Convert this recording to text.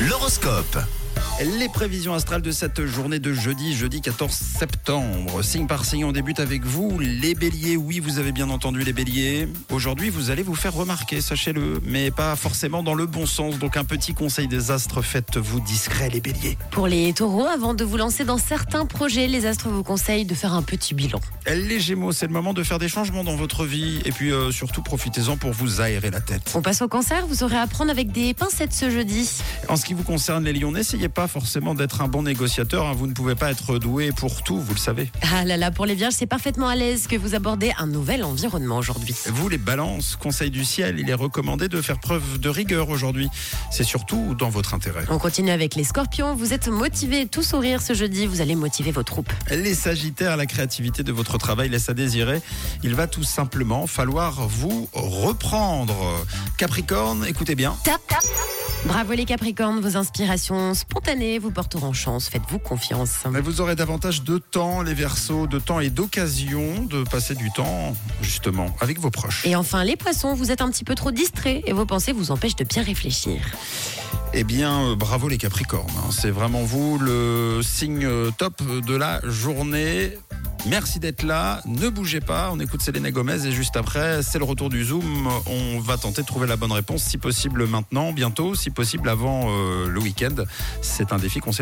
L'horoscope. Les prévisions astrales de cette journée de jeudi, jeudi 14 septembre. Signe par signe, on débute avec vous, les béliers. Oui, vous avez bien entendu les béliers. Aujourd'hui, vous allez vous faire remarquer, sachez-le, mais pas forcément dans le bon sens. Donc un petit conseil des astres, faites-vous discret les béliers. Pour les taureaux, avant de vous lancer dans certains projets, les astres vous conseillent de faire un petit bilan. Les gémeaux, c'est le moment de faire des changements dans votre vie. Et puis euh, surtout, profitez-en pour vous aérer la tête. On passe au cancer, vous saurez apprendre avec des pincettes ce jeudi. En ce qui vous concerne les lions, n'essayez pas forcément d'être un bon négociateur. hein. Vous ne pouvez pas être doué pour tout, vous le savez. Ah là là, pour les vierges, c'est parfaitement à l'aise que vous abordez un nouvel environnement aujourd'hui. Vous, les balances, conseil du ciel, il est recommandé de faire preuve de rigueur aujourd'hui. C'est surtout dans votre intérêt. On continue avec les scorpions, vous êtes motivés, tout sourire ce jeudi, vous allez motiver vos troupes. Les sagittaires, la créativité de votre travail laisse à désirer. Il va tout simplement falloir vous reprendre. Capricorne, écoutez bien. Tap, tap. Bravo les capricornes, vos inspirations spontanées vous porteront chance, faites-vous confiance. Mais vous aurez davantage de temps, les versos, de temps et d'occasion de passer du temps, justement, avec vos proches. Et enfin les poissons, vous êtes un petit peu trop distraits et vos pensées vous empêchent de bien réfléchir. Eh bien, euh, bravo les Capricornes. hein. C'est vraiment vous le signe euh, top de la journée. Merci d'être là. Ne bougez pas. On écoute Selena Gomez et juste après, c'est le retour du Zoom. On va tenter de trouver la bonne réponse, si possible maintenant, bientôt, si possible avant euh, le week-end. C'est un défi qu'on s'est